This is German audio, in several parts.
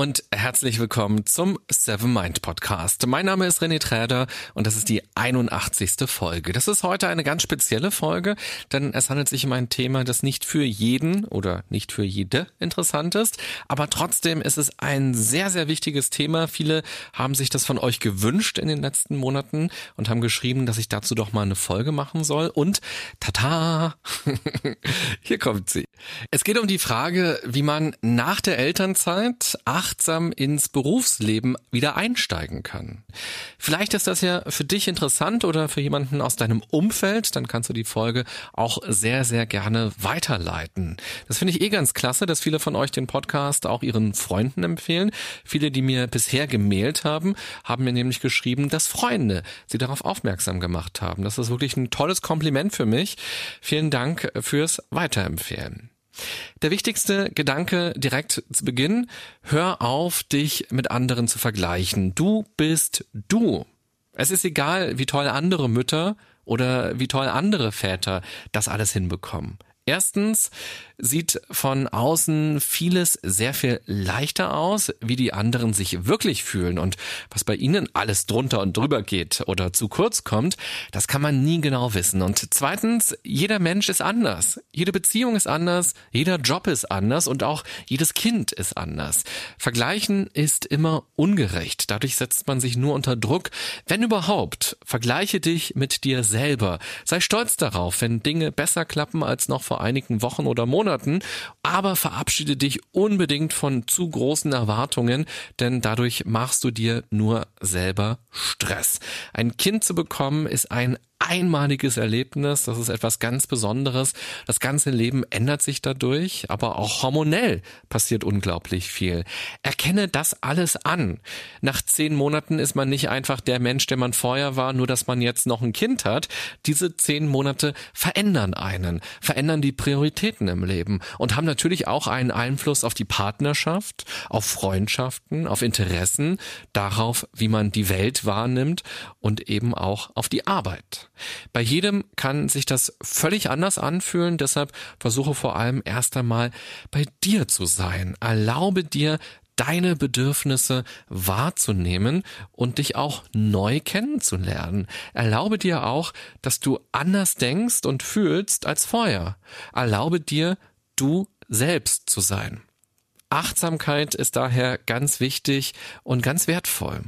und herzlich willkommen zum Seven Mind Podcast. Mein Name ist René Träder und das ist die 81. Folge. Das ist heute eine ganz spezielle Folge, denn es handelt sich um ein Thema, das nicht für jeden oder nicht für jede interessant ist, aber trotzdem ist es ein sehr, sehr wichtiges Thema. Viele haben sich das von euch gewünscht in den letzten Monaten und haben geschrieben, dass ich dazu doch mal eine Folge machen soll und tata, hier kommt sie. Es geht um die Frage, wie man nach der Elternzeit achtsam ins Berufsleben wieder einsteigen kann. Vielleicht ist das ja für dich interessant oder für jemanden aus deinem Umfeld, dann kannst du die Folge auch sehr, sehr gerne weiterleiten. Das finde ich eh ganz klasse, dass viele von euch den Podcast auch ihren Freunden empfehlen. Viele, die mir bisher gemailt haben, haben mir nämlich geschrieben, dass Freunde sie darauf aufmerksam gemacht haben. Das ist wirklich ein tolles Kompliment für mich. Vielen Dank fürs Weiterempfehlen. Der wichtigste Gedanke direkt zu Beginn, hör auf, dich mit anderen zu vergleichen. Du bist du. Es ist egal, wie toll andere Mütter oder wie toll andere Väter das alles hinbekommen. Erstens sieht von außen vieles sehr viel leichter aus, wie die anderen sich wirklich fühlen und was bei ihnen alles drunter und drüber geht oder zu kurz kommt, das kann man nie genau wissen. Und zweitens, jeder Mensch ist anders. Jede Beziehung ist anders, jeder Job ist anders und auch jedes Kind ist anders. Vergleichen ist immer ungerecht. Dadurch setzt man sich nur unter Druck. Wenn überhaupt, vergleiche dich mit dir selber. Sei stolz darauf, wenn Dinge besser klappen als noch vor einigen Wochen oder Monaten, aber verabschiede dich unbedingt von zu großen Erwartungen, denn dadurch machst du dir nur selber Stress. Ein Kind zu bekommen ist ein einmaliges Erlebnis, das ist etwas ganz Besonderes. Das ganze Leben ändert sich dadurch, aber auch hormonell passiert unglaublich viel. Erkenne das alles an. Nach zehn Monaten ist man nicht einfach der Mensch, der man vorher war, nur dass man jetzt noch ein Kind hat. Diese zehn Monate verändern einen, verändern die Prioritäten im Leben und haben natürlich auch einen Einfluss auf die Partnerschaft, auf Freundschaften, auf Interessen, darauf, wie man die Welt wahrnimmt und eben auch auf die Arbeit. Bei jedem kann sich das völlig anders anfühlen, deshalb versuche vor allem erst einmal bei dir zu sein. Erlaube dir, deine Bedürfnisse wahrzunehmen und dich auch neu kennenzulernen. Erlaube dir auch, dass du anders denkst und fühlst als vorher. Erlaube dir, du selbst zu sein. Achtsamkeit ist daher ganz wichtig und ganz wertvoll.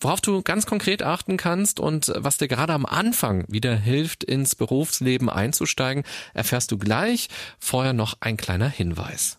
Worauf du ganz konkret achten kannst und was dir gerade am Anfang wieder hilft, ins Berufsleben einzusteigen, erfährst du gleich. Vorher noch ein kleiner Hinweis.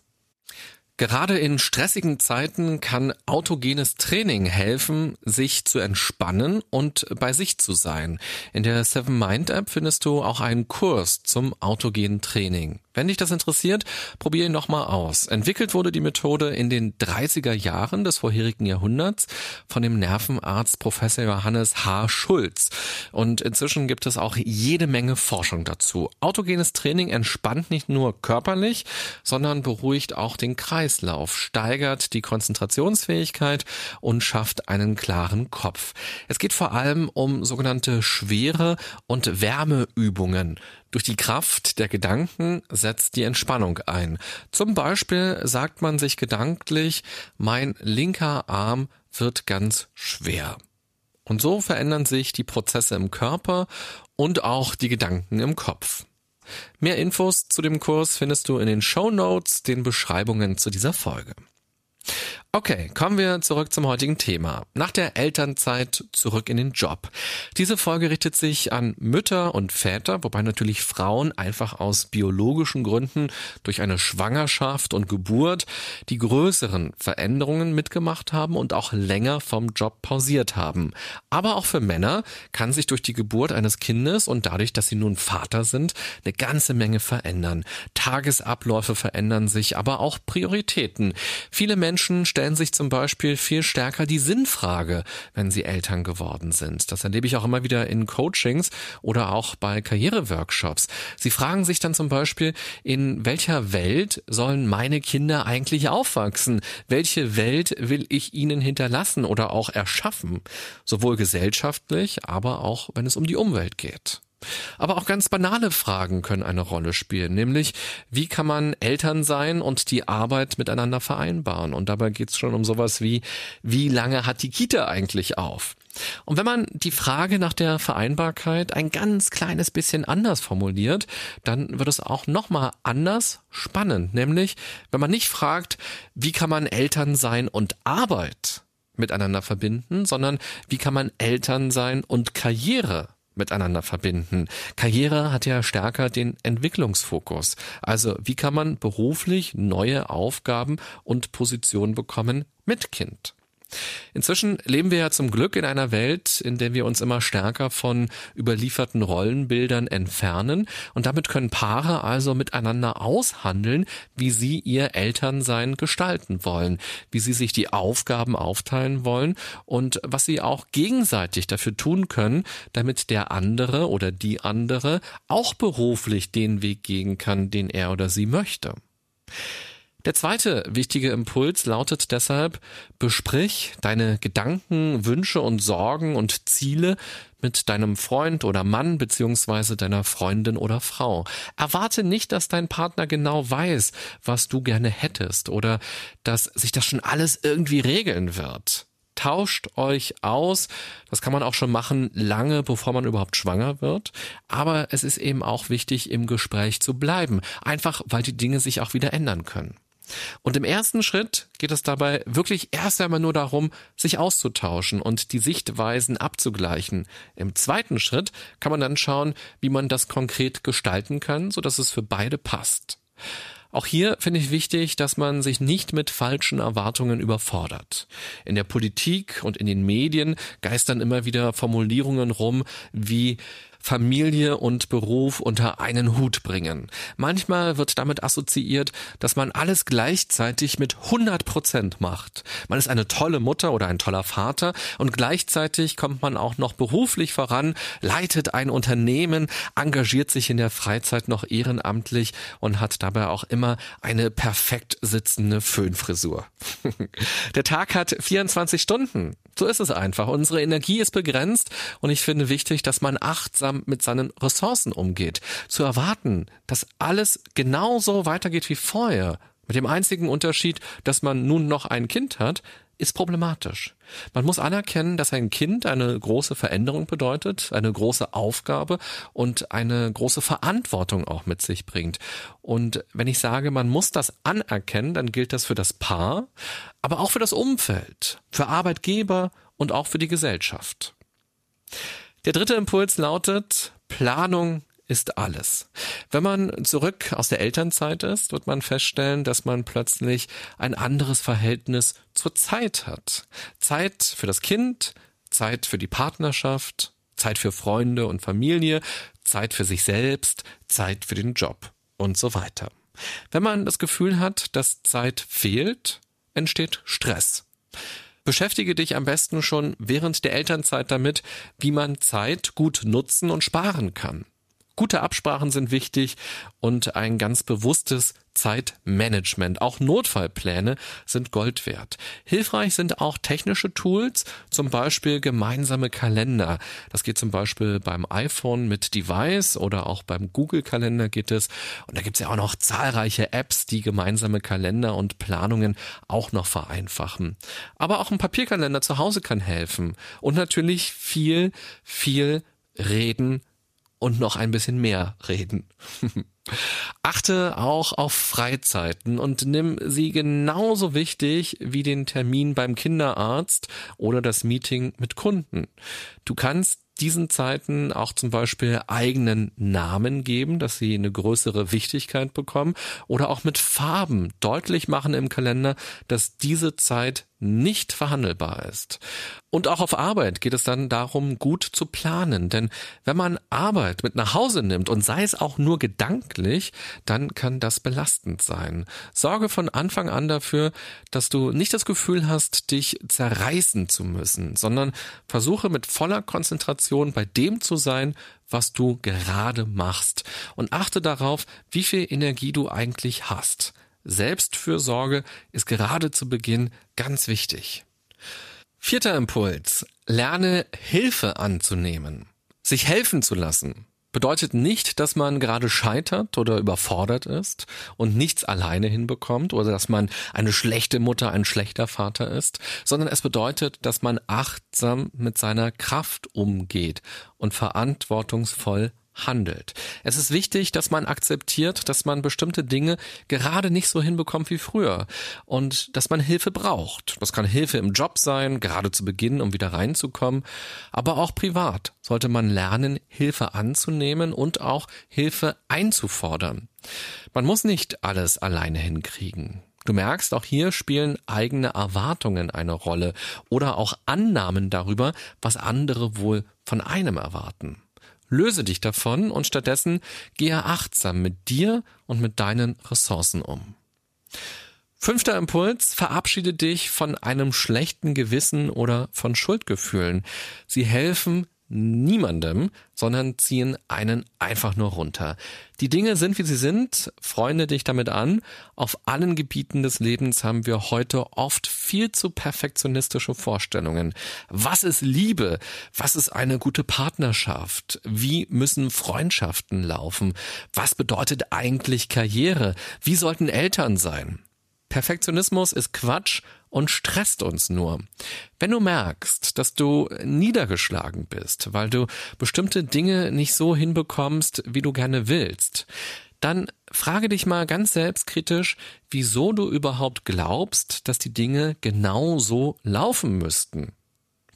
Gerade in stressigen Zeiten kann autogenes Training helfen, sich zu entspannen und bei sich zu sein. In der Seven Mind App findest du auch einen Kurs zum autogenen Training. Wenn dich das interessiert, probier ihn noch mal aus. Entwickelt wurde die Methode in den 30er Jahren des vorherigen Jahrhunderts von dem Nervenarzt Professor Johannes H. Schulz. Und inzwischen gibt es auch jede Menge Forschung dazu. Autogenes Training entspannt nicht nur körperlich, sondern beruhigt auch den Kreislauf, steigert die Konzentrationsfähigkeit und schafft einen klaren Kopf. Es geht vor allem um sogenannte schwere und Wärmeübungen. Durch die Kraft der Gedanken setzt die Entspannung ein. Zum Beispiel sagt man sich gedanklich, mein linker Arm wird ganz schwer. Und so verändern sich die Prozesse im Körper und auch die Gedanken im Kopf. Mehr Infos zu dem Kurs findest du in den Show Notes, den Beschreibungen zu dieser Folge. Okay, kommen wir zurück zum heutigen Thema. Nach der Elternzeit zurück in den Job. Diese Folge richtet sich an Mütter und Väter, wobei natürlich Frauen einfach aus biologischen Gründen durch eine Schwangerschaft und Geburt die größeren Veränderungen mitgemacht haben und auch länger vom Job pausiert haben. Aber auch für Männer kann sich durch die Geburt eines Kindes und dadurch, dass sie nun Vater sind, eine ganze Menge verändern. Tagesabläufe verändern sich, aber auch Prioritäten. Viele Menschen Menschen stellen sich zum Beispiel viel stärker die Sinnfrage, wenn sie Eltern geworden sind. Das erlebe ich auch immer wieder in Coachings oder auch bei Karriereworkshops. Sie fragen sich dann zum Beispiel, in welcher Welt sollen meine Kinder eigentlich aufwachsen? Welche Welt will ich ihnen hinterlassen oder auch erschaffen? Sowohl gesellschaftlich, aber auch wenn es um die Umwelt geht. Aber auch ganz banale Fragen können eine Rolle spielen, nämlich wie kann man Eltern sein und die Arbeit miteinander vereinbaren? Und dabei geht es schon um sowas wie, wie lange hat die Kita eigentlich auf? Und wenn man die Frage nach der Vereinbarkeit ein ganz kleines bisschen anders formuliert, dann wird es auch nochmal anders spannend, nämlich wenn man nicht fragt, wie kann man Eltern sein und Arbeit miteinander verbinden, sondern wie kann man Eltern sein und Karriere miteinander verbinden. Karriere hat ja stärker den Entwicklungsfokus. Also wie kann man beruflich neue Aufgaben und Positionen bekommen mit Kind? Inzwischen leben wir ja zum Glück in einer Welt, in der wir uns immer stärker von überlieferten Rollenbildern entfernen und damit können Paare also miteinander aushandeln, wie sie ihr Elternsein gestalten wollen, wie sie sich die Aufgaben aufteilen wollen und was sie auch gegenseitig dafür tun können, damit der andere oder die andere auch beruflich den Weg gehen kann, den er oder sie möchte. Der zweite wichtige Impuls lautet deshalb, besprich deine Gedanken, Wünsche und Sorgen und Ziele mit deinem Freund oder Mann beziehungsweise deiner Freundin oder Frau. Erwarte nicht, dass dein Partner genau weiß, was du gerne hättest oder dass sich das schon alles irgendwie regeln wird. Tauscht euch aus. Das kann man auch schon machen, lange bevor man überhaupt schwanger wird. Aber es ist eben auch wichtig, im Gespräch zu bleiben. Einfach, weil die Dinge sich auch wieder ändern können. Und im ersten Schritt geht es dabei wirklich erst einmal nur darum, sich auszutauschen und die Sichtweisen abzugleichen. Im zweiten Schritt kann man dann schauen, wie man das konkret gestalten kann, so dass es für beide passt. Auch hier finde ich wichtig, dass man sich nicht mit falschen Erwartungen überfordert. In der Politik und in den Medien geistern immer wieder Formulierungen rum wie Familie und Beruf unter einen Hut bringen. Manchmal wird damit assoziiert, dass man alles gleichzeitig mit 100 Prozent macht. Man ist eine tolle Mutter oder ein toller Vater und gleichzeitig kommt man auch noch beruflich voran, leitet ein Unternehmen, engagiert sich in der Freizeit noch ehrenamtlich und hat dabei auch immer eine perfekt sitzende Föhnfrisur. der Tag hat 24 Stunden. So ist es einfach. Unsere Energie ist begrenzt und ich finde wichtig, dass man achtsam mit seinen Ressourcen umgeht. Zu erwarten, dass alles genauso weitergeht wie vorher, mit dem einzigen Unterschied, dass man nun noch ein Kind hat, ist problematisch. Man muss anerkennen, dass ein Kind eine große Veränderung bedeutet, eine große Aufgabe und eine große Verantwortung auch mit sich bringt. Und wenn ich sage, man muss das anerkennen, dann gilt das für das Paar, aber auch für das Umfeld, für Arbeitgeber und auch für die Gesellschaft. Der dritte Impuls lautet, Planung ist alles. Wenn man zurück aus der Elternzeit ist, wird man feststellen, dass man plötzlich ein anderes Verhältnis zur Zeit hat. Zeit für das Kind, Zeit für die Partnerschaft, Zeit für Freunde und Familie, Zeit für sich selbst, Zeit für den Job und so weiter. Wenn man das Gefühl hat, dass Zeit fehlt, entsteht Stress. Beschäftige dich am besten schon während der Elternzeit damit, wie man Zeit gut nutzen und sparen kann. Gute Absprachen sind wichtig und ein ganz bewusstes Zeitmanagement. Auch Notfallpläne sind Gold wert. Hilfreich sind auch technische Tools, zum Beispiel gemeinsame Kalender. Das geht zum Beispiel beim iPhone mit Device oder auch beim Google-Kalender geht es. Und da gibt's ja auch noch zahlreiche Apps, die gemeinsame Kalender und Planungen auch noch vereinfachen. Aber auch ein Papierkalender zu Hause kann helfen. Und natürlich viel, viel reden und noch ein bisschen mehr reden. Achte auch auf Freizeiten und nimm sie genauso wichtig wie den Termin beim Kinderarzt oder das Meeting mit Kunden. Du kannst diesen Zeiten auch zum Beispiel eigenen Namen geben, dass sie eine größere Wichtigkeit bekommen oder auch mit Farben deutlich machen im Kalender, dass diese Zeit nicht verhandelbar ist. Und auch auf Arbeit geht es dann darum, gut zu planen, denn wenn man Arbeit mit nach Hause nimmt und sei es auch nur gedanklich, eigentlich, dann kann das belastend sein. Sorge von Anfang an dafür, dass du nicht das Gefühl hast, dich zerreißen zu müssen, sondern versuche mit voller Konzentration bei dem zu sein, was du gerade machst und achte darauf, wie viel Energie du eigentlich hast. Selbstfürsorge ist gerade zu Beginn ganz wichtig. Vierter Impuls. Lerne Hilfe anzunehmen. Sich helfen zu lassen bedeutet nicht, dass man gerade scheitert oder überfordert ist und nichts alleine hinbekommt oder dass man eine schlechte Mutter, ein schlechter Vater ist, sondern es bedeutet, dass man achtsam mit seiner Kraft umgeht und verantwortungsvoll handelt. Es ist wichtig, dass man akzeptiert, dass man bestimmte Dinge gerade nicht so hinbekommt wie früher und dass man Hilfe braucht. Das kann Hilfe im Job sein, gerade zu Beginn, um wieder reinzukommen, aber auch privat sollte man lernen, Hilfe anzunehmen und auch Hilfe einzufordern. Man muss nicht alles alleine hinkriegen. Du merkst, auch hier spielen eigene Erwartungen eine Rolle oder auch Annahmen darüber, was andere wohl von einem erwarten. Löse dich davon und stattdessen gehe achtsam mit dir und mit deinen Ressourcen um. Fünfter Impuls, verabschiede dich von einem schlechten Gewissen oder von Schuldgefühlen. Sie helfen niemandem, sondern ziehen einen einfach nur runter. Die Dinge sind, wie sie sind, freunde dich damit an. Auf allen Gebieten des Lebens haben wir heute oft viel zu perfektionistische Vorstellungen. Was ist Liebe? Was ist eine gute Partnerschaft? Wie müssen Freundschaften laufen? Was bedeutet eigentlich Karriere? Wie sollten Eltern sein? Perfektionismus ist Quatsch und stresst uns nur. Wenn du merkst, dass du niedergeschlagen bist, weil du bestimmte Dinge nicht so hinbekommst, wie du gerne willst, dann frage dich mal ganz selbstkritisch, wieso du überhaupt glaubst, dass die Dinge genau so laufen müssten.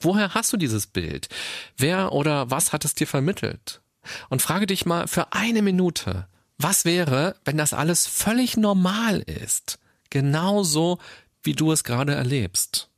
Woher hast du dieses Bild? Wer oder was hat es dir vermittelt? Und frage dich mal für eine Minute, was wäre, wenn das alles völlig normal ist? Genauso, wie du es gerade erlebst.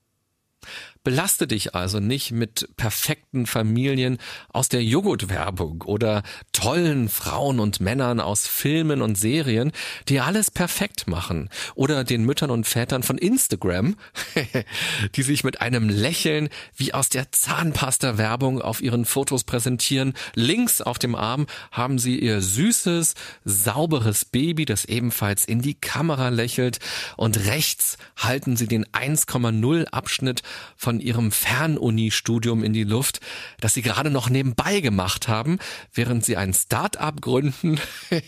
Belaste dich also nicht mit perfekten Familien aus der Joghurtwerbung oder tollen Frauen und Männern aus Filmen und Serien, die alles perfekt machen oder den Müttern und Vätern von Instagram, die sich mit einem Lächeln wie aus der Zahnpasta-Werbung auf ihren Fotos präsentieren. Links auf dem Arm haben sie ihr süßes, sauberes Baby, das ebenfalls in die Kamera lächelt und rechts halten sie den 1,0 Abschnitt von von ihrem Fernuni-Studium in die Luft, das sie gerade noch nebenbei gemacht haben, während sie ein Start-up gründen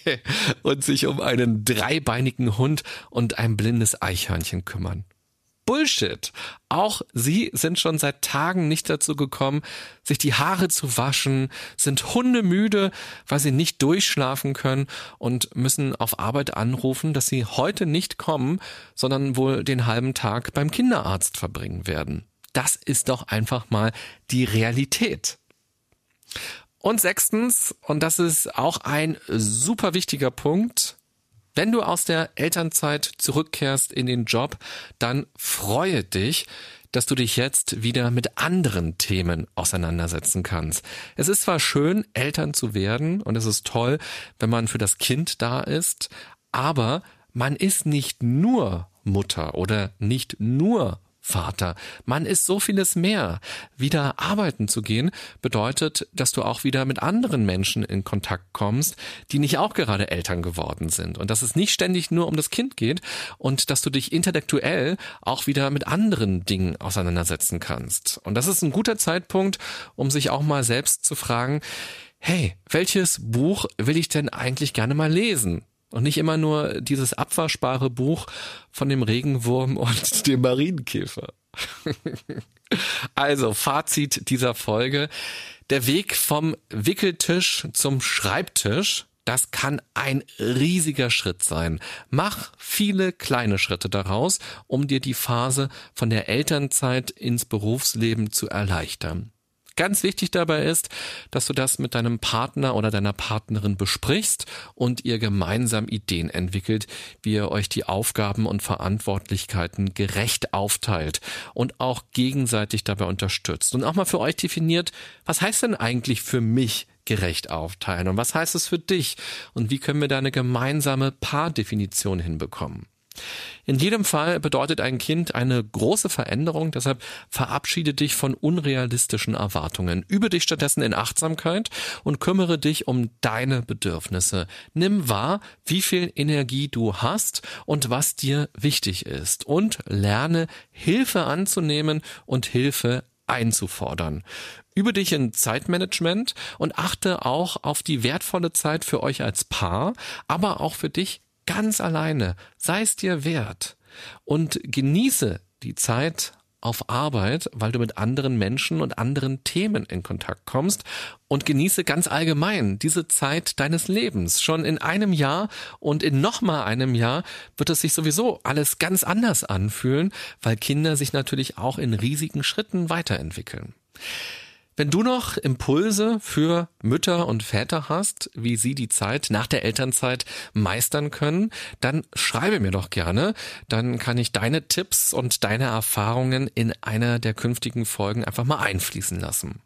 und sich um einen dreibeinigen Hund und ein blindes Eichhörnchen kümmern. Bullshit. Auch sie sind schon seit Tagen nicht dazu gekommen, sich die Haare zu waschen, sind hundemüde, weil sie nicht durchschlafen können und müssen auf Arbeit anrufen, dass sie heute nicht kommen, sondern wohl den halben Tag beim Kinderarzt verbringen werden. Das ist doch einfach mal die Realität. Und sechstens, und das ist auch ein super wichtiger Punkt, wenn du aus der Elternzeit zurückkehrst in den Job, dann freue dich, dass du dich jetzt wieder mit anderen Themen auseinandersetzen kannst. Es ist zwar schön, Eltern zu werden und es ist toll, wenn man für das Kind da ist, aber man ist nicht nur Mutter oder nicht nur Vater. Man ist so vieles mehr. Wieder arbeiten zu gehen bedeutet, dass du auch wieder mit anderen Menschen in Kontakt kommst, die nicht auch gerade Eltern geworden sind. Und dass es nicht ständig nur um das Kind geht und dass du dich intellektuell auch wieder mit anderen Dingen auseinandersetzen kannst. Und das ist ein guter Zeitpunkt, um sich auch mal selbst zu fragen, hey, welches Buch will ich denn eigentlich gerne mal lesen? Und nicht immer nur dieses abwaschbare Buch von dem Regenwurm und dem Marienkäfer. also, Fazit dieser Folge. Der Weg vom Wickeltisch zum Schreibtisch, das kann ein riesiger Schritt sein. Mach viele kleine Schritte daraus, um dir die Phase von der Elternzeit ins Berufsleben zu erleichtern. Ganz wichtig dabei ist, dass du das mit deinem Partner oder deiner Partnerin besprichst und ihr gemeinsam Ideen entwickelt, wie ihr euch die Aufgaben und Verantwortlichkeiten gerecht aufteilt und auch gegenseitig dabei unterstützt und auch mal für euch definiert, was heißt denn eigentlich für mich gerecht aufteilen? Und was heißt es für dich? Und wie können wir da eine gemeinsame Paardefinition hinbekommen? In jedem Fall bedeutet ein Kind eine große Veränderung, deshalb verabschiede dich von unrealistischen Erwartungen. Übe dich stattdessen in Achtsamkeit und kümmere dich um deine Bedürfnisse. Nimm wahr, wie viel Energie du hast und was dir wichtig ist und lerne Hilfe anzunehmen und Hilfe einzufordern. Übe dich in Zeitmanagement und achte auch auf die wertvolle Zeit für euch als Paar, aber auch für dich ganz alleine, sei es dir wert und genieße die Zeit auf Arbeit, weil du mit anderen Menschen und anderen Themen in Kontakt kommst und genieße ganz allgemein diese Zeit deines Lebens. Schon in einem Jahr und in nochmal einem Jahr wird es sich sowieso alles ganz anders anfühlen, weil Kinder sich natürlich auch in riesigen Schritten weiterentwickeln. Wenn du noch Impulse für Mütter und Väter hast, wie sie die Zeit nach der Elternzeit meistern können, dann schreibe mir doch gerne. Dann kann ich deine Tipps und deine Erfahrungen in einer der künftigen Folgen einfach mal einfließen lassen.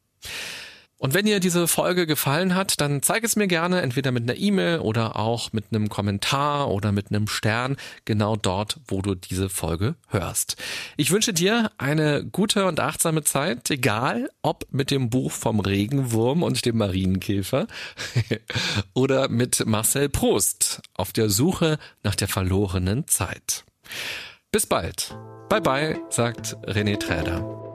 Und wenn dir diese Folge gefallen hat, dann zeig es mir gerne entweder mit einer E-Mail oder auch mit einem Kommentar oder mit einem Stern genau dort, wo du diese Folge hörst. Ich wünsche dir eine gute und achtsame Zeit, egal ob mit dem Buch vom Regenwurm und dem Marienkäfer oder mit Marcel Prost auf der Suche nach der verlorenen Zeit. Bis bald. Bye bye, sagt René Träder.